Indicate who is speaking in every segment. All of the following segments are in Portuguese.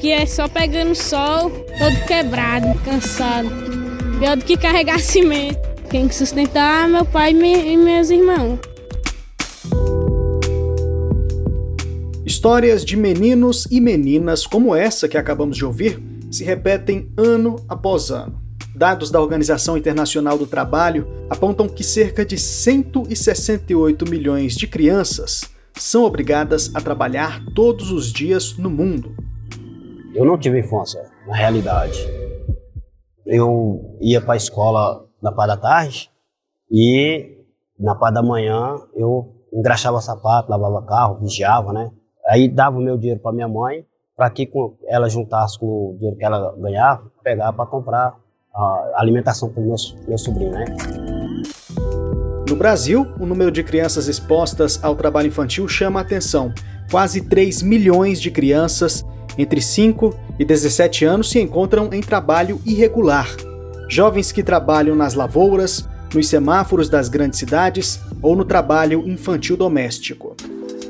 Speaker 1: Aqui é só pegando sol, todo quebrado, cansado. Pior do que carregar cimento. Quem que sustentar meu pai e meus irmãos.
Speaker 2: Histórias de meninos e meninas como essa que acabamos de ouvir se repetem ano após ano. Dados da Organização Internacional do Trabalho apontam que cerca de 168 milhões de crianças são obrigadas a trabalhar todos os dias no mundo.
Speaker 3: Eu não tive infância, na realidade. Eu ia para a escola na parte da tarde e na parte da manhã eu engraxava sapato, lavava carro, vigiava, né? Aí dava o meu dinheiro para minha mãe, para que ela juntasse com o dinheiro que ela ganhava, pegar para comprar a alimentação para o meu, meu sobrinho, né?
Speaker 2: No Brasil, o número de crianças expostas ao trabalho infantil chama a atenção. Quase 3 milhões de crianças entre 5 e 17 anos se encontram em trabalho irregular. Jovens que trabalham nas lavouras, nos semáforos das grandes cidades ou no trabalho infantil doméstico.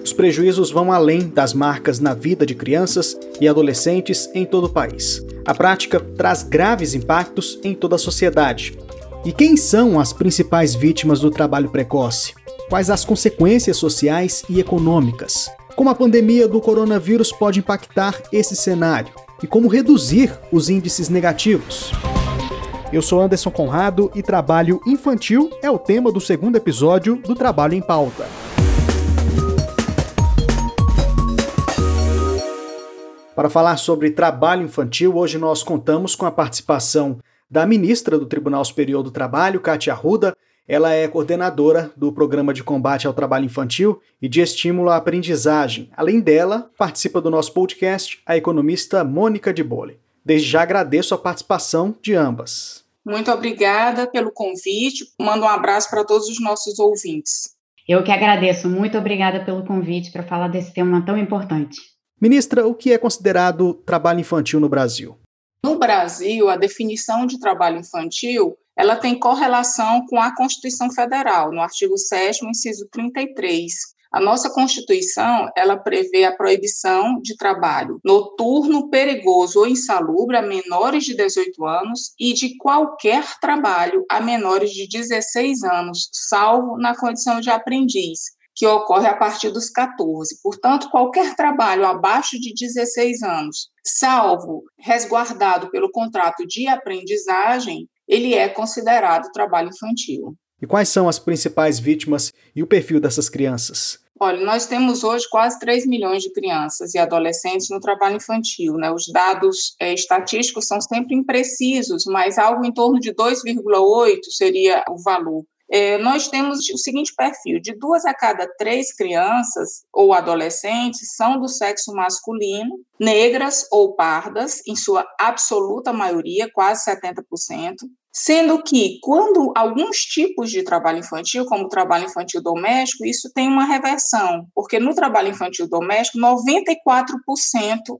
Speaker 2: Os prejuízos vão além das marcas na vida de crianças e adolescentes em todo o país. A prática traz graves impactos em toda a sociedade. E quem são as principais vítimas do trabalho precoce? Quais as consequências sociais e econômicas? Como a pandemia do coronavírus pode impactar esse cenário? E como reduzir os índices negativos? Eu sou Anderson Conrado e trabalho infantil é o tema do segundo episódio do Trabalho em Pauta. Para falar sobre trabalho infantil, hoje nós contamos com a participação da ministra do Tribunal Superior do Trabalho, Kátia Arruda. Ela é coordenadora do Programa de Combate ao Trabalho Infantil e de Estímulo à Aprendizagem. Além dela, participa do nosso podcast a economista Mônica de Bole. Desde já agradeço a participação de ambas.
Speaker 4: Muito obrigada pelo convite. Mando um abraço para todos os nossos ouvintes.
Speaker 5: Eu que agradeço. Muito obrigada pelo convite para falar desse tema tão importante.
Speaker 2: Ministra, o que é considerado trabalho infantil no Brasil?
Speaker 4: No Brasil, a definição de trabalho infantil ela tem correlação com a Constituição Federal, no artigo 7 inciso 33. A nossa Constituição, ela prevê a proibição de trabalho noturno, perigoso ou insalubre a menores de 18 anos e de qualquer trabalho a menores de 16 anos, salvo na condição de aprendiz, que ocorre a partir dos 14. Portanto, qualquer trabalho abaixo de 16 anos, salvo resguardado pelo contrato de aprendizagem, ele é considerado trabalho infantil.
Speaker 2: E quais são as principais vítimas e o perfil dessas crianças?
Speaker 4: Olha, nós temos hoje quase 3 milhões de crianças e adolescentes no trabalho infantil. Né? Os dados é, estatísticos são sempre imprecisos, mas algo em torno de 2,8 seria o valor é, nós temos o seguinte perfil: de duas a cada três crianças ou adolescentes são do sexo masculino, negras ou pardas, em sua absoluta maioria, quase 70%. Sendo que, quando alguns tipos de trabalho infantil, como o trabalho infantil doméstico, isso tem uma reversão, porque no trabalho infantil doméstico, 94%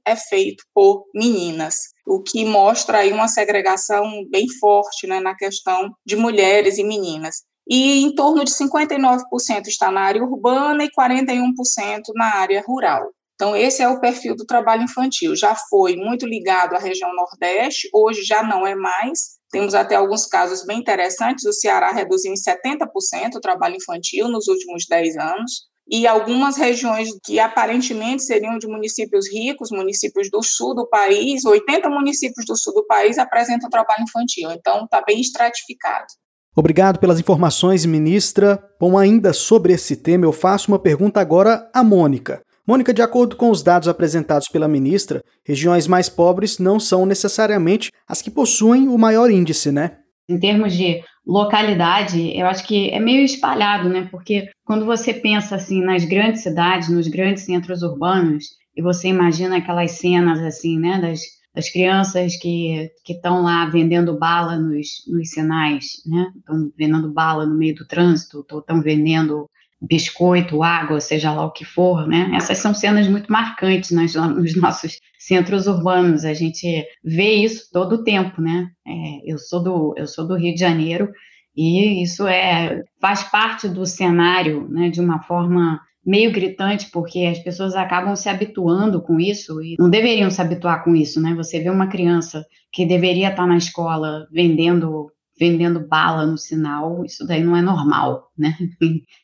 Speaker 4: é feito por meninas, o que mostra aí uma segregação bem forte né, na questão de mulheres e meninas e em torno de 59% está na área urbana e 41% na área rural. Então, esse é o perfil do trabalho infantil. Já foi muito ligado à região Nordeste, hoje já não é mais. Temos até alguns casos bem interessantes. O Ceará reduziu em 70% o trabalho infantil nos últimos 10 anos. E algumas regiões que aparentemente seriam de municípios ricos, municípios do sul do país, 80 municípios do sul do país apresentam trabalho infantil. Então, está bem estratificado.
Speaker 2: Obrigado pelas informações, ministra. Bom, ainda sobre esse tema, eu faço uma pergunta agora à Mônica. Mônica, de acordo com os dados apresentados pela ministra, regiões mais pobres não são necessariamente as que possuem o maior índice, né?
Speaker 5: Em termos de localidade, eu acho que é meio espalhado, né? Porque quando você pensa assim nas grandes cidades, nos grandes centros urbanos, e você imagina aquelas cenas assim, né, das as crianças que estão lá vendendo bala nos, nos sinais, né? Estão vendendo bala no meio do trânsito, estão vendendo biscoito, água, seja lá o que for, né? Essas são cenas muito marcantes nas, nos nossos centros urbanos. A gente vê isso todo o tempo, né? É, eu sou do eu sou do Rio de Janeiro e isso é faz parte do cenário, né? De uma forma meio gritante, porque as pessoas acabam se habituando com isso e não deveriam se habituar com isso, né? Você vê uma criança que deveria estar na escola vendendo vendendo bala no sinal, isso daí não é normal, né?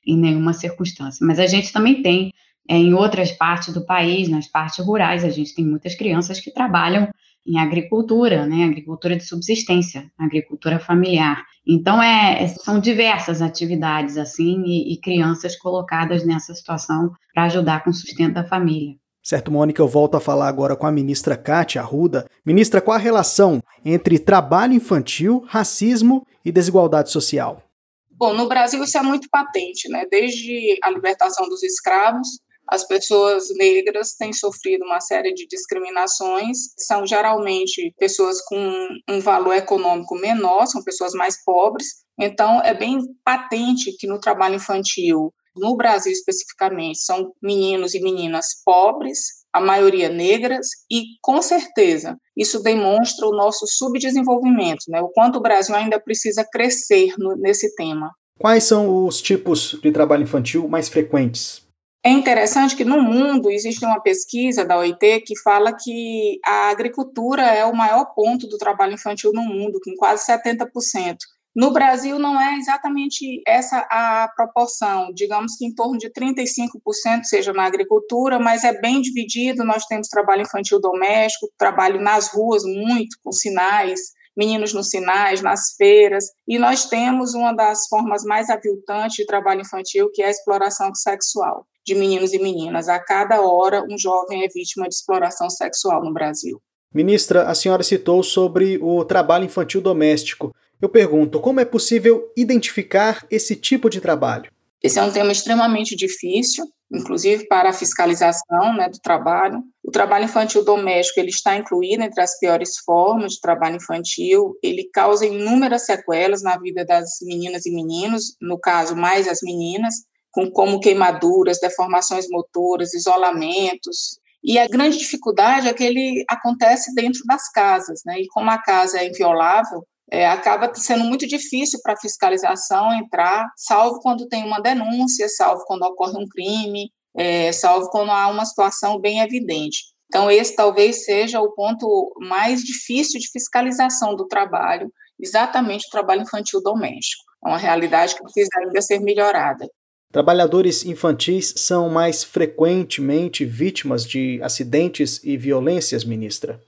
Speaker 5: em, nenhuma circunstância. Mas a gente também tem é, em outras partes do país, nas partes rurais, a gente tem muitas crianças que trabalham em agricultura, né, agricultura de subsistência, agricultura familiar. Então, é, é são diversas atividades assim e, e crianças colocadas nessa situação para ajudar com o sustento da família.
Speaker 2: Certo, Mônica, eu volto a falar agora com a ministra Kátia Arruda. Ministra, qual a relação entre trabalho infantil, racismo e desigualdade social?
Speaker 4: Bom, no Brasil isso é muito patente, né? Desde a libertação dos escravos, as pessoas negras têm sofrido uma série de discriminações, são geralmente pessoas com um valor econômico menor, são pessoas mais pobres. Então, é bem patente que no trabalho infantil, no Brasil especificamente, são meninos e meninas pobres, a maioria negras, e com certeza isso demonstra o nosso subdesenvolvimento, né? o quanto o Brasil ainda precisa crescer no, nesse tema.
Speaker 2: Quais são os tipos de trabalho infantil mais frequentes?
Speaker 4: É interessante que no mundo existe uma pesquisa da OIT que fala que a agricultura é o maior ponto do trabalho infantil no mundo, com quase 70%. No Brasil não é exatamente essa a proporção, digamos que em torno de 35% seja na agricultura, mas é bem dividido, nós temos trabalho infantil doméstico, trabalho nas ruas muito, com sinais, meninos nos sinais, nas feiras, e nós temos uma das formas mais aviltantes de trabalho infantil, que é a exploração sexual de meninos e meninas. A cada hora, um jovem é vítima de exploração sexual no Brasil.
Speaker 2: Ministra, a senhora citou sobre o trabalho infantil doméstico. Eu pergunto, como é possível identificar esse tipo de trabalho?
Speaker 4: Esse é um tema extremamente difícil, inclusive para a fiscalização né, do trabalho. O trabalho infantil doméstico ele está incluído entre as piores formas de trabalho infantil. Ele causa inúmeras sequelas na vida das meninas e meninos, no caso mais as meninas com como queimaduras, deformações motoras, isolamentos. E a grande dificuldade é que ele acontece dentro das casas, né? E como a casa é inviolável, é, acaba sendo muito difícil para a fiscalização entrar, salvo quando tem uma denúncia, salvo quando ocorre um crime, é, salvo quando há uma situação bem evidente. Então, esse talvez seja o ponto mais difícil de fiscalização do trabalho, exatamente o trabalho infantil doméstico. É uma realidade que precisa ainda ser melhorada.
Speaker 2: Trabalhadores infantis são mais frequentemente vítimas de acidentes e violências, ministra?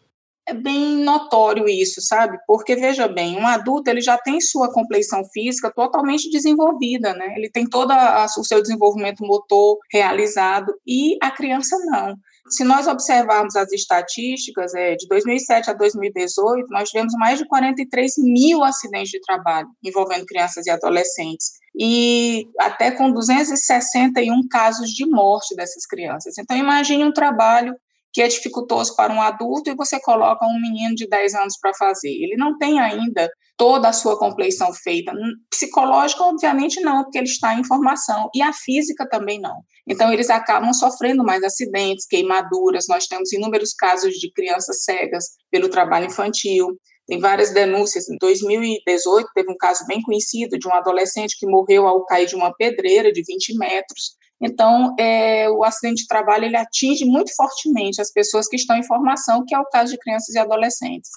Speaker 4: É bem notório isso, sabe? Porque veja bem, um adulto ele já tem sua compleição física totalmente desenvolvida, né? Ele tem todo o seu desenvolvimento motor realizado e a criança não. Se nós observarmos as estatísticas, é, de 2007 a 2018, nós tivemos mais de 43 mil acidentes de trabalho envolvendo crianças e adolescentes e até com 261 casos de morte dessas crianças. Então, imagine um trabalho que é dificultoso para um adulto e você coloca um menino de 10 anos para fazer. Ele não tem ainda toda a sua compleição feita. Psicológica, obviamente, não, porque ele está em formação, e a física também não. Então, eles acabam sofrendo mais acidentes, queimaduras. Nós temos inúmeros casos de crianças cegas pelo trabalho infantil. Tem várias denúncias. Em 2018, teve um caso bem conhecido de um adolescente que morreu ao cair de uma pedreira de 20 metros. Então, é, o acidente de trabalho ele atinge muito fortemente as pessoas que estão em formação, que é o caso de crianças e adolescentes.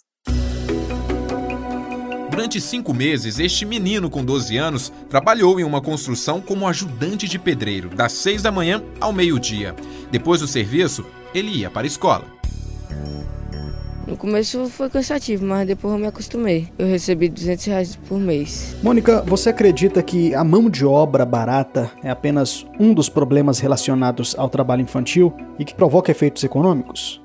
Speaker 6: Durante cinco meses, este menino com 12 anos trabalhou em uma construção como ajudante de pedreiro, das 6 da manhã ao meio-dia. Depois do serviço, ele ia para a escola.
Speaker 7: No começo foi cansativo, mas depois eu me acostumei. Eu recebi 200 reais por mês.
Speaker 2: Mônica, você acredita que a mão de obra barata é apenas um dos problemas relacionados ao trabalho infantil e que provoca efeitos econômicos?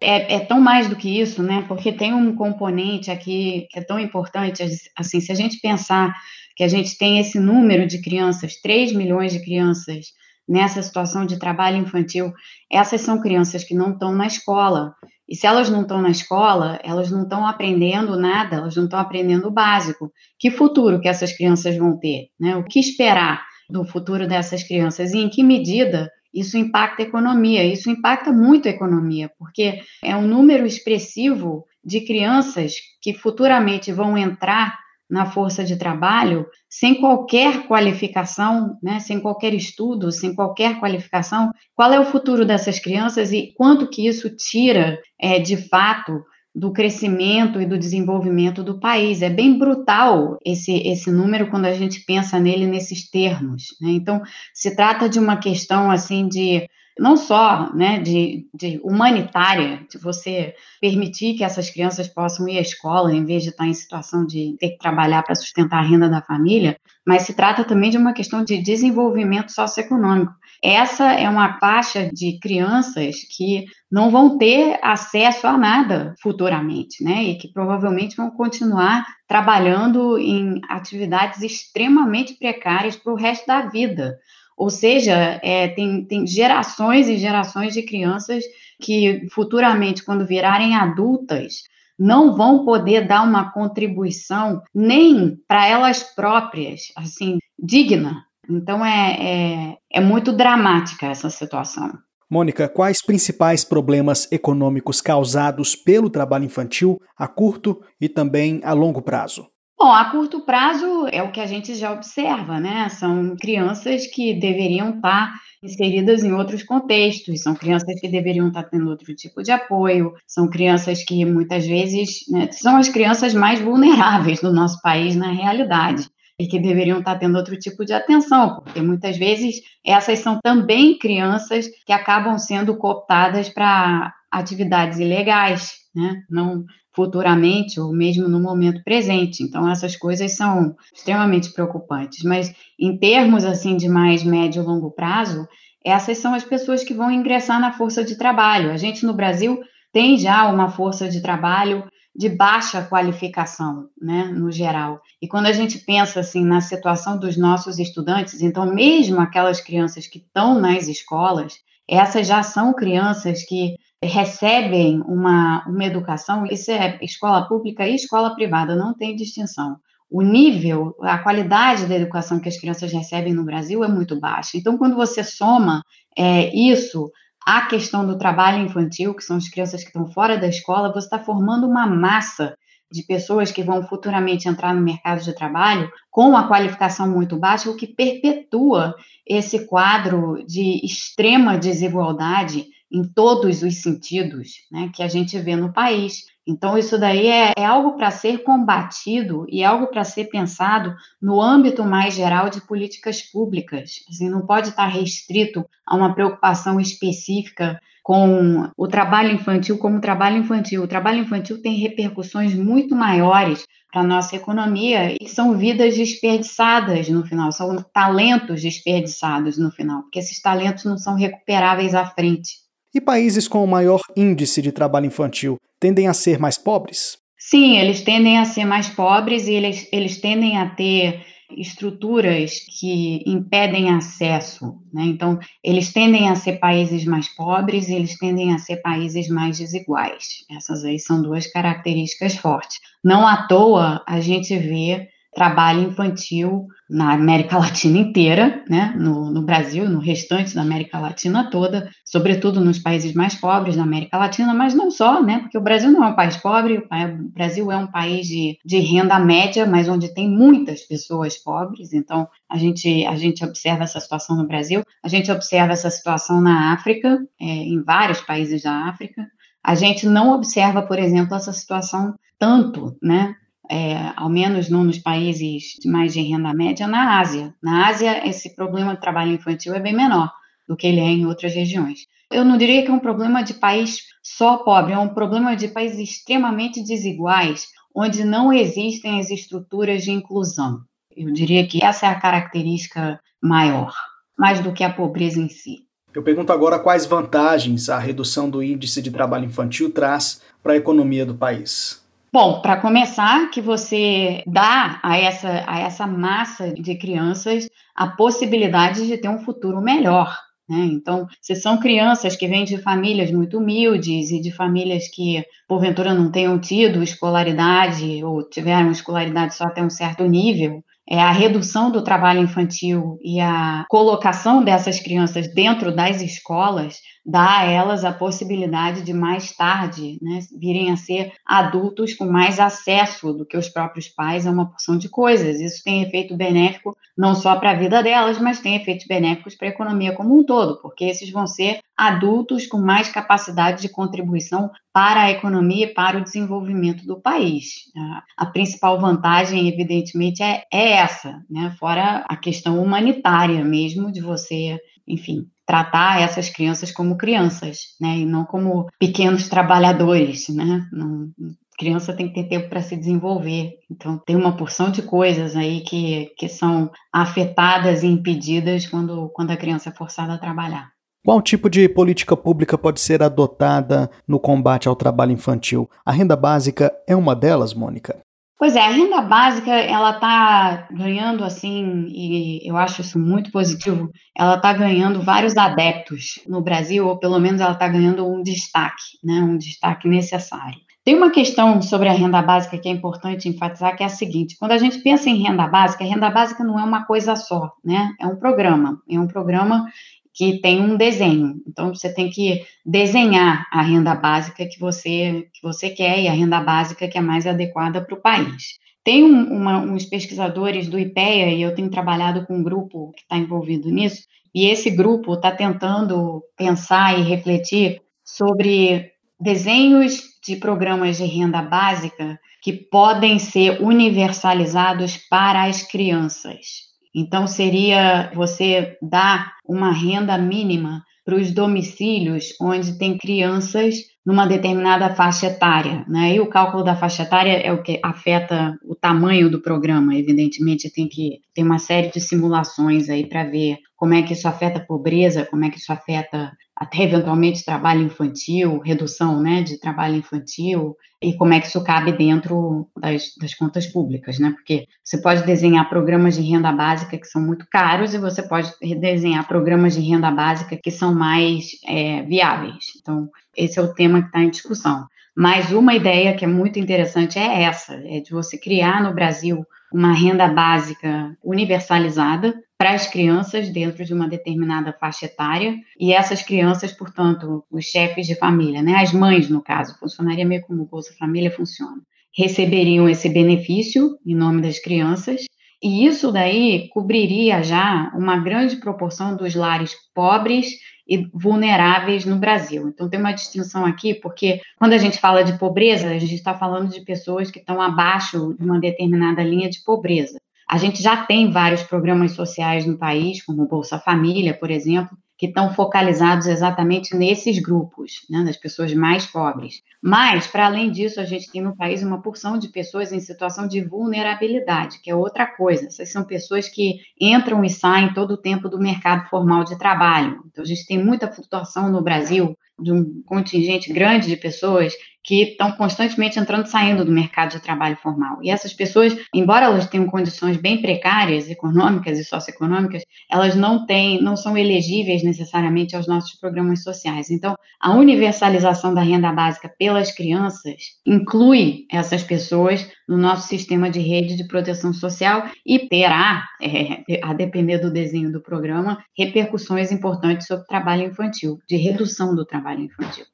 Speaker 5: É, é, tão mais do que isso, né? Porque tem um componente aqui que é tão importante, assim, se a gente pensar que a gente tem esse número de crianças, 3 milhões de crianças nessa situação de trabalho infantil, essas são crianças que não estão na escola. E se elas não estão na escola, elas não estão aprendendo nada, elas não estão aprendendo o básico. Que futuro que essas crianças vão ter? Né? O que esperar do futuro dessas crianças e em que medida isso impacta a economia? Isso impacta muito a economia, porque é um número expressivo de crianças que futuramente vão entrar na força de trabalho sem qualquer qualificação, né, sem qualquer estudo, sem qualquer qualificação, qual é o futuro dessas crianças e quanto que isso tira, é, de fato, do crescimento e do desenvolvimento do país. É bem brutal esse, esse número quando a gente pensa nele nesses termos. Né? Então, se trata de uma questão assim de não só né, de, de, humanitária, de você permitir que essas crianças possam ir à escola em vez de estar em situação de ter que trabalhar para sustentar a renda da família, mas se trata também de uma questão de desenvolvimento socioeconômico. Essa é uma faixa de crianças que não vão ter acesso a nada futuramente, né? E que provavelmente vão continuar trabalhando em atividades extremamente precárias para o resto da vida. Ou seja, é, tem, tem gerações e gerações de crianças que futuramente, quando virarem adultas, não vão poder dar uma contribuição nem para elas próprias, assim, digna. Então é, é, é muito dramática essa situação.
Speaker 2: Mônica, quais principais problemas econômicos causados pelo trabalho infantil a curto e também a longo prazo?
Speaker 5: Bom, a curto prazo é o que a gente já observa, né? São crianças que deveriam estar inseridas em outros contextos, são crianças que deveriam estar tendo outro tipo de apoio, são crianças que muitas vezes né, são as crianças mais vulneráveis do nosso país na realidade e que deveriam estar tendo outro tipo de atenção, porque muitas vezes essas são também crianças que acabam sendo cooptadas para atividades ilegais, né? Não futuramente ou mesmo no momento presente. Então essas coisas são extremamente preocupantes, mas em termos assim de mais médio e longo prazo, essas são as pessoas que vão ingressar na força de trabalho. A gente no Brasil tem já uma força de trabalho de baixa qualificação, né, no geral. E quando a gente pensa assim na situação dos nossos estudantes, então mesmo aquelas crianças que estão nas escolas, essas já são crianças que recebem uma, uma educação, isso é escola pública e escola privada, não tem distinção. O nível, a qualidade da educação que as crianças recebem no Brasil é muito baixa. Então, quando você soma é, isso à questão do trabalho infantil, que são as crianças que estão fora da escola, você está formando uma massa de pessoas que vão futuramente entrar no mercado de trabalho com a qualificação muito baixa, o que perpetua esse quadro de extrema desigualdade em todos os sentidos né, que a gente vê no país. Então, isso daí é, é algo para ser combatido e é algo para ser pensado no âmbito mais geral de políticas públicas. Assim, não pode estar restrito a uma preocupação específica com o trabalho infantil como trabalho infantil. O trabalho infantil tem repercussões muito maiores para a nossa economia e são vidas desperdiçadas no final, são talentos desperdiçados no final, porque esses talentos não são recuperáveis à frente.
Speaker 2: E países com o maior índice de trabalho infantil tendem a ser mais pobres?
Speaker 5: Sim, eles tendem a ser mais pobres e eles, eles tendem a ter estruturas que impedem acesso. Né? Então, eles tendem a ser países mais pobres e eles tendem a ser países mais desiguais. Essas aí são duas características fortes. Não à toa a gente vê trabalho infantil na América Latina inteira, né? no, no, Brasil, no restante da América Latina toda, sobretudo nos países mais pobres da América Latina, mas não só, né? porque o Brasil não é um país pobre, o Brasil é um país de, de renda média, mas onde tem muitas pessoas pobres, então a gente, a gente observa essa situação no Brasil, a gente observa essa situação na África, é, em vários países da África, a gente não observa, por exemplo, essa situação tanto, né, é, ao menos não nos países mais de renda média, na Ásia. Na Ásia, esse problema de trabalho infantil é bem menor do que ele é em outras regiões. Eu não diria que é um problema de país só pobre, é um problema de países extremamente desiguais, onde não existem as estruturas de inclusão. Eu diria que essa é a característica maior, mais do que a pobreza em si.
Speaker 2: Eu pergunto agora quais vantagens a redução do índice de trabalho infantil traz para a economia do país.
Speaker 5: Bom, para começar, que você dá a essa, a essa massa de crianças a possibilidade de ter um futuro melhor. Né? Então, se são crianças que vêm de famílias muito humildes e de famílias que, porventura, não tenham tido escolaridade ou tiveram escolaridade só até um certo nível, é, a redução do trabalho infantil e a colocação dessas crianças dentro das escolas dá a elas a possibilidade de mais tarde né, virem a ser adultos com mais acesso do que os próprios pais a uma porção de coisas. Isso tem efeito benéfico não só para a vida delas, mas tem efeitos benéficos para a economia como um todo, porque esses vão ser adultos com mais capacidade de contribuição para a economia e para o desenvolvimento do país. A, principal vantagem, evidentemente, é, é essa, né? fora a questão humanitária mesmo, de você, enfim, tratar essas crianças como crianças, né, e não como pequenos trabalhadores, né? Não, criança tem que ter tempo para se desenvolver. Então, tem uma porção de coisas aí que, que são afetadas e impedidas quando, quando a criança é forçada a trabalhar.
Speaker 2: Qual tipo de política pública pode ser adotada no combate ao trabalho infantil? A renda básica é uma delas, Mônica?
Speaker 5: Pois é, a renda básica ela está ganhando assim, e eu acho isso muito positivo. Ela está ganhando vários adeptos no Brasil, ou pelo menos ela está ganhando um destaque, né, um destaque necessário. Tem uma questão sobre a renda básica que é importante enfatizar, que é a seguinte: quando a gente pensa em renda básica, renda básica não é uma coisa só, né? É um programa, é um programa que tem um desenho. Então você tem que desenhar a renda básica que você que você quer e a renda básica que é mais adequada para o país. Tem um, uma, uns pesquisadores do IPEA, e eu tenho trabalhado com um grupo que está envolvido nisso, e esse grupo está tentando pensar e refletir sobre desenhos de programas de renda básica que podem ser universalizados para as crianças. Então, seria você dar uma renda mínima para os domicílios onde tem crianças numa determinada faixa etária, né? E o cálculo da faixa etária é o que afeta o tamanho do programa, evidentemente tem que ter uma série de simulações aí para ver como é que isso afeta a pobreza, como é que isso afeta até eventualmente trabalho infantil, redução né, de trabalho infantil, e como é que isso cabe dentro das, das, contas públicas, né? Porque você pode desenhar programas de renda básica que são muito caros e você pode desenhar programas de renda básica que são mais é, viáveis. Então, esse é o tema que está em discussão. Mas uma ideia que é muito interessante é essa, é de você criar no Brasil uma renda básica universalizada para as crianças dentro de uma determinada faixa etária. E essas crianças, portanto, os chefes de família, né, as mães no caso, funcionaria meio como o Bolsa Família funciona, receberiam esse benefício em nome das crianças. E isso daí cobriria já uma grande proporção dos lares pobres e vulneráveis no Brasil. Então, tem uma distinção aqui, porque quando a gente fala de pobreza, a gente está falando de pessoas que estão abaixo de uma determinada linha de pobreza. A gente já tem vários programas sociais no país, como Bolsa Família, por exemplo, que estão focalizados exatamente nesses grupos, né, das pessoas mais pobres. Mas, para além disso, a gente tem no país uma porção de pessoas em situação de vulnerabilidade, que é outra coisa. Essas são pessoas que entram e saem todo o tempo do mercado formal de trabalho. Então, a gente tem muita flutuação no Brasil de um contingente grande de pessoas que estão constantemente entrando e saindo do mercado de trabalho formal. E essas pessoas, embora elas tenham condições bem precárias, econômicas e socioeconômicas, elas não têm, não são elegíveis necessariamente aos nossos programas sociais. Então, a universalização da renda básica pelas crianças inclui essas pessoas no nosso sistema de rede de proteção social e terá, é, a depender do desenho do programa, repercussões importantes sobre o trabalho infantil, de redução do trabalho infantil.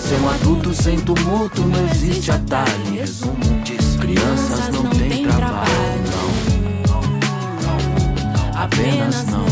Speaker 8: ser um adulto sem tumulto, não existe atalho. Resumo, diz: crianças não, têm trabalho, não, apenas não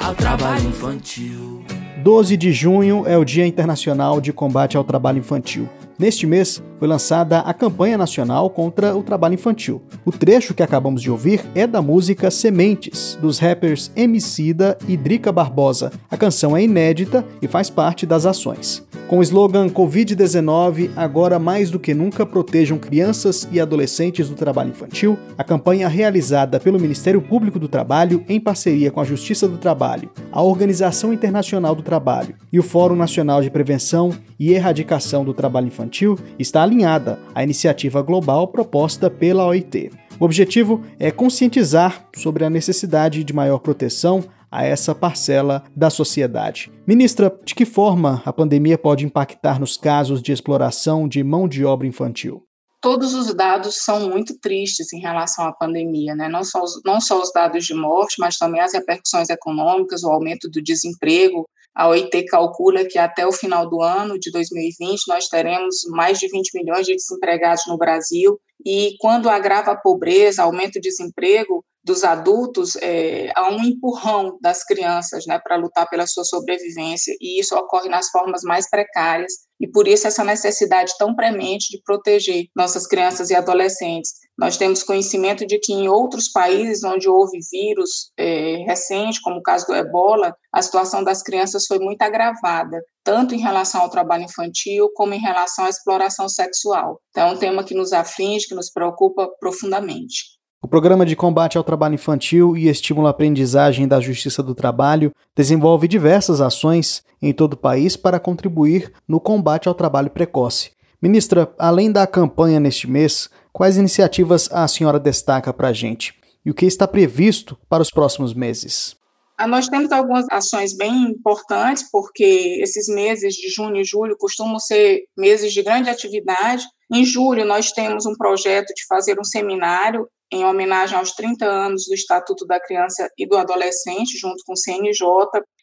Speaker 8: ao trabalho infantil.
Speaker 2: 12 de junho é o Dia Internacional de Combate ao Trabalho Infantil. Neste mês, foi lançada a campanha nacional contra o trabalho infantil. O trecho que acabamos de ouvir é da música Sementes, dos rappers Emicida e Drica Barbosa. A canção é inédita e faz parte das ações. Com o slogan Covid-19, agora mais do que nunca protejam crianças e adolescentes do trabalho infantil, a campanha realizada pelo Ministério Público do Trabalho em parceria com a Justiça do Trabalho, a Organização Internacional do Trabalho e o Fórum Nacional de Prevenção e Erradicação do Trabalho Infantil está alinhada à iniciativa global proposta pela OIT. O objetivo é conscientizar sobre a necessidade de maior proteção a essa parcela da sociedade. Ministra, de que forma a pandemia pode impactar nos casos de exploração de mão de obra infantil?
Speaker 4: todos os dados são muito tristes em relação à pandemia, né? Não só, os, não só os dados de morte, mas também as repercussões econômicas, o aumento do desemprego. A OIT calcula que até o final do ano de 2020 nós teremos mais de 20 milhões de desempregados no Brasil. E quando agrava a pobreza, aumenta o desemprego, dos adultos é, há um empurrão das crianças né, para lutar pela sua sobrevivência, e isso ocorre nas formas mais precárias, e por isso essa necessidade tão premente de proteger nossas crianças e adolescentes. Nós temos conhecimento de que em outros países onde houve vírus é, recente, como o caso do ebola, a situação das crianças foi muito agravada, tanto em relação ao trabalho infantil como em relação à exploração sexual. Então, é um tema que nos aflige, que nos preocupa profundamente.
Speaker 2: O Programa de Combate ao Trabalho Infantil e Estímulo à Aprendizagem da Justiça do Trabalho desenvolve diversas ações em todo o país para contribuir no combate ao trabalho precoce. Ministra, além da campanha neste mês, quais iniciativas a senhora destaca para a gente? E o que está previsto para os próximos meses?
Speaker 4: Ah, nós temos algumas ações bem importantes, porque esses meses de junho e julho costumam ser meses de grande atividade. Em julho, nós temos um projeto de fazer um seminário em homenagem aos 30 anos do Estatuto da Criança e do Adolescente, junto com o CNJ.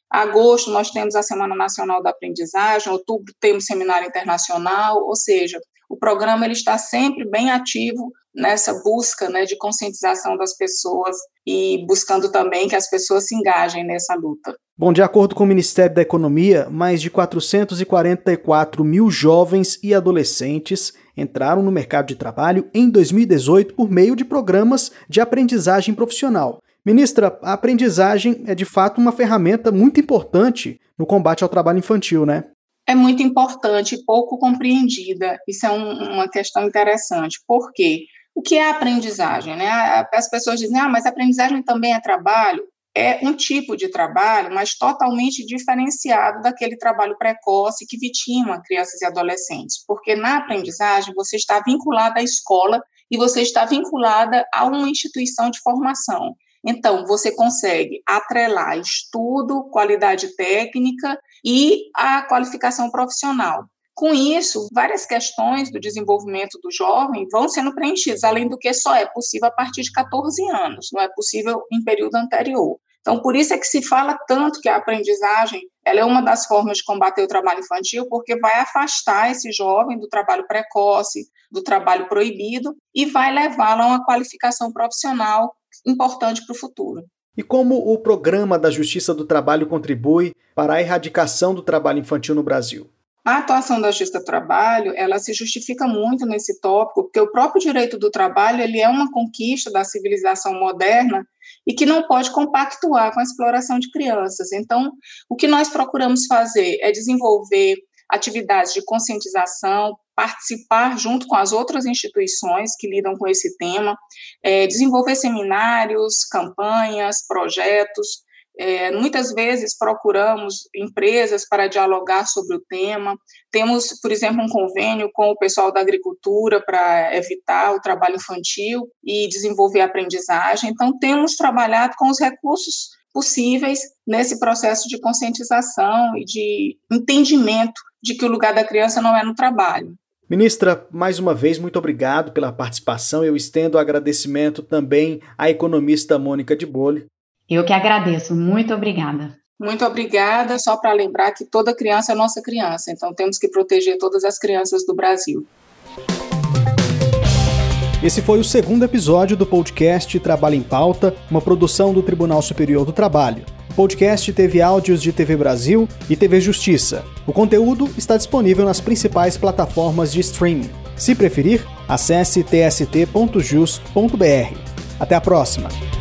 Speaker 4: Agosto, nós temos a Semana Nacional da Aprendizagem, outubro temos Seminário Internacional, ou seja, o programa ele está sempre bem ativo nessa busca né, de conscientização das pessoas e buscando também que as pessoas se engajem nessa luta.
Speaker 2: Bom, de acordo com o Ministério da Economia, mais de 444 mil jovens e adolescentes entraram no mercado de trabalho em 2018 por meio de programas de aprendizagem profissional. Ministra, a aprendizagem é de fato uma ferramenta muito importante no combate ao trabalho infantil, né?
Speaker 4: É muito importante e pouco compreendida. Isso é um, uma questão interessante. Por quê? O que é aprendizagem? Né? As pessoas dizem, ah, mas aprendizagem também é trabalho é um tipo de trabalho, mas totalmente diferenciado daquele trabalho precoce que vitima crianças e adolescentes, porque na aprendizagem você está vinculada à escola e você está vinculada a uma instituição de formação. Então, você consegue atrelar estudo, qualidade técnica e a qualificação profissional. Com isso, várias questões do desenvolvimento do jovem vão sendo preenchidas, além do que só é possível a partir de 14 anos, não é possível em período anterior. Então, por isso é que se fala tanto que a aprendizagem ela é uma das formas de combater o trabalho infantil, porque vai afastar esse jovem do trabalho precoce, do trabalho proibido, e vai levá-lo a uma qualificação profissional importante para o futuro.
Speaker 2: E como o programa da Justiça do Trabalho contribui para a erradicação do trabalho infantil no Brasil?
Speaker 4: A atuação da Justiça do Trabalho, ela se justifica muito nesse tópico, porque o próprio direito do trabalho, ele é uma conquista da civilização moderna e que não pode compactuar com a exploração de crianças. Então, o que nós procuramos fazer é desenvolver atividades de conscientização, participar junto com as outras instituições que lidam com esse tema, é, desenvolver seminários, campanhas, projetos, é, muitas vezes procuramos empresas para dialogar sobre o tema. Temos, por exemplo, um convênio com o pessoal da agricultura para evitar o trabalho infantil e desenvolver a aprendizagem. Então, temos trabalhado com os recursos possíveis nesse processo de conscientização e de entendimento de que o lugar da criança não é no trabalho.
Speaker 2: Ministra, mais uma vez, muito obrigado pela participação. Eu estendo o agradecimento também à economista Mônica de Bolli,
Speaker 5: eu que agradeço. Muito obrigada.
Speaker 4: Muito obrigada. Só para lembrar que toda criança é nossa criança, então temos que proteger todas as crianças do Brasil.
Speaker 2: Esse foi o segundo episódio do podcast Trabalho em Pauta, uma produção do Tribunal Superior do Trabalho. O podcast teve áudios de TV Brasil e TV Justiça. O conteúdo está disponível nas principais plataformas de streaming. Se preferir, acesse tst.just.br. Até a próxima!